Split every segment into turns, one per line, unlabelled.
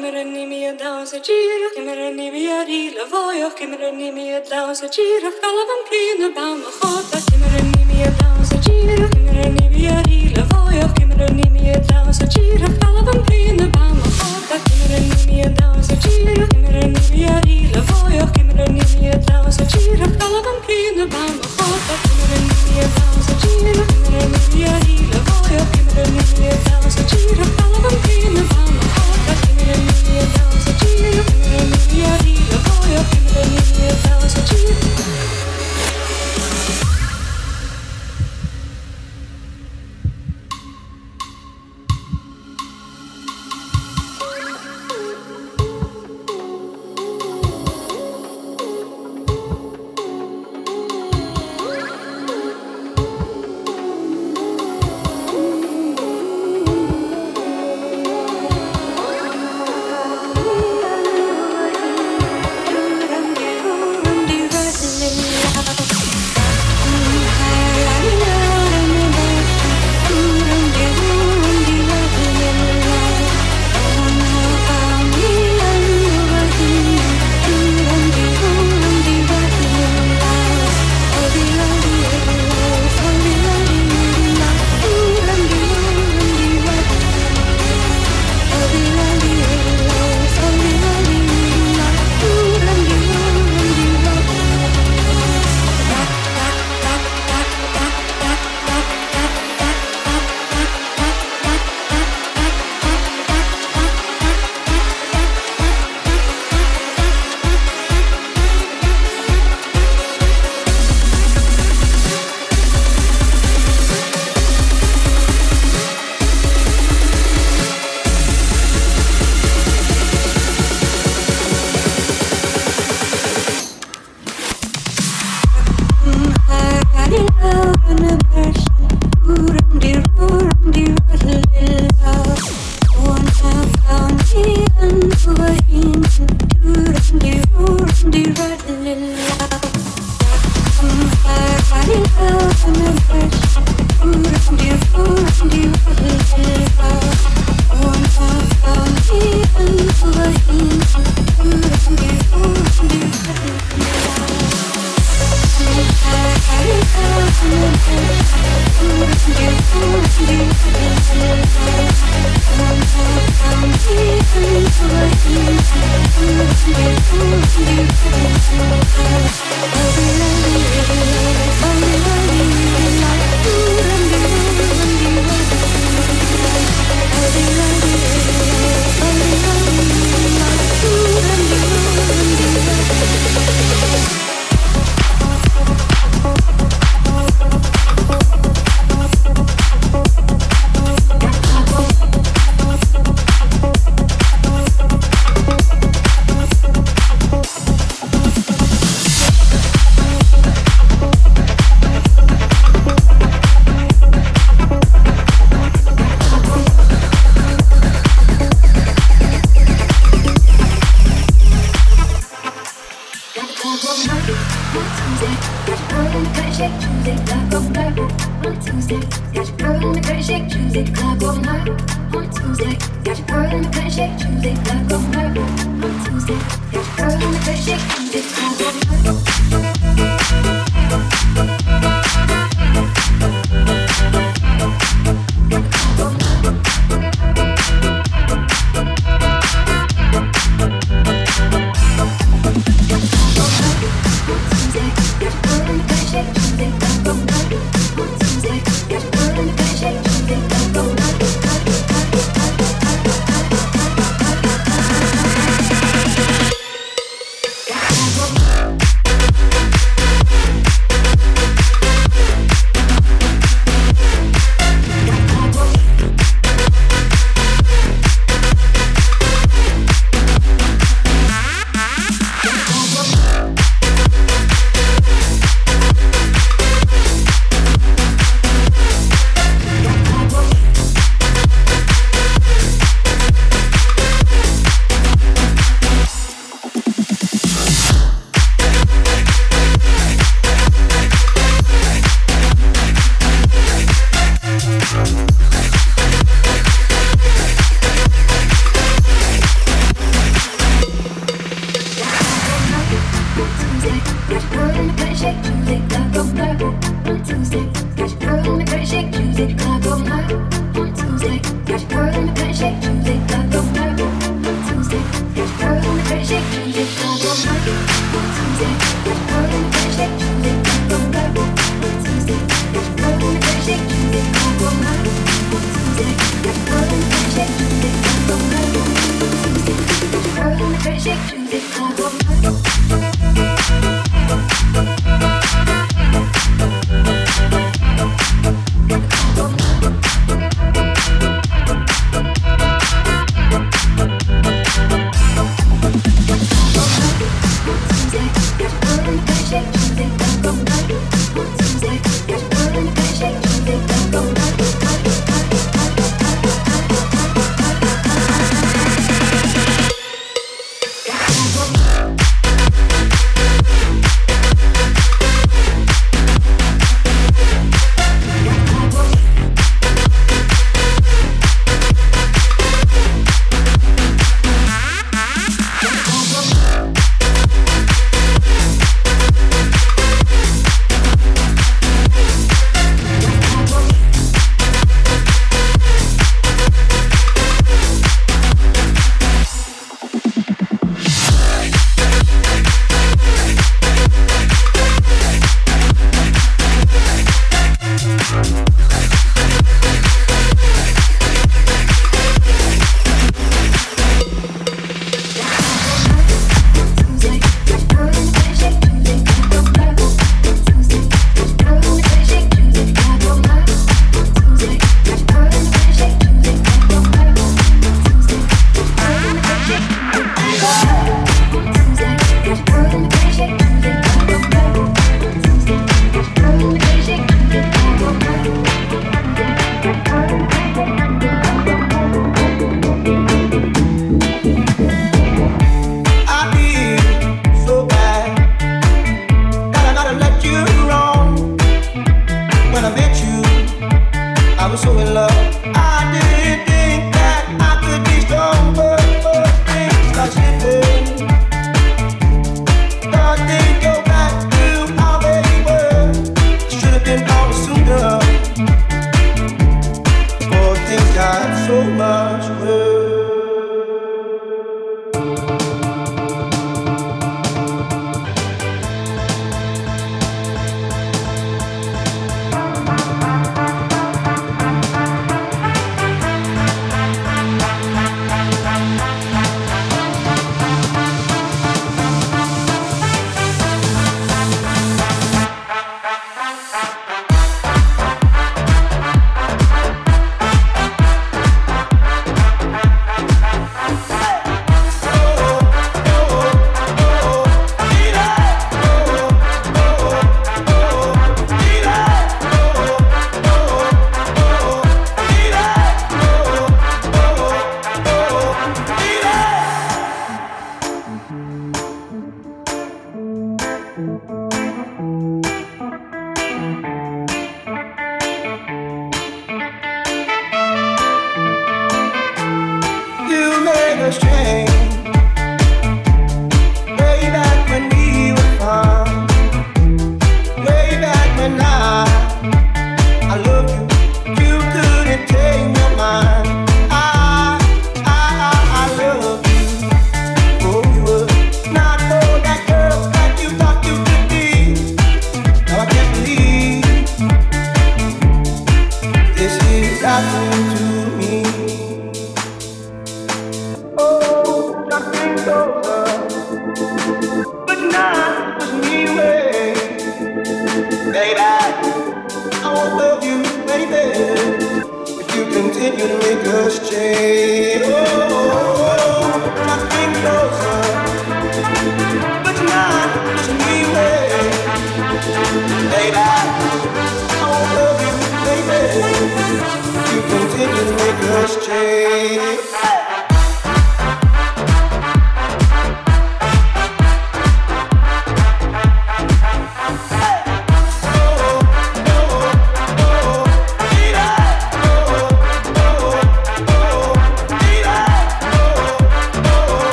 كمرني مية داوسة جيرة كمرني مية ريلة فويا كمرني مية داوسة جيرة خلبن كلينا بعم خاطة كمرني مية داوسة جيرة كمرني مية ريلة فويا كمرني مية داوسة جيرة خلبن كلينا بعم خاطة كمرني مية داوسة جيرة كمرني مية ريلة فويا كمرني مية داوسة جيرة خلبن كلينا بعم خاطة كمرني مية داوسة جيرة كمرني مية ريلة فويا كمرني مية داوسة جيرة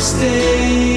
stay.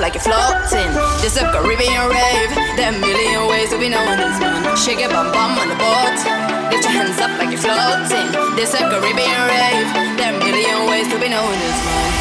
Like you're floating. This a Caribbean rave. There a million ways to be known as man. Shake your bum bum on the boat. Lift your hands up like you're floating. This a Caribbean rave. There a million ways to be known as man.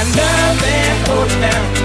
and love they're down.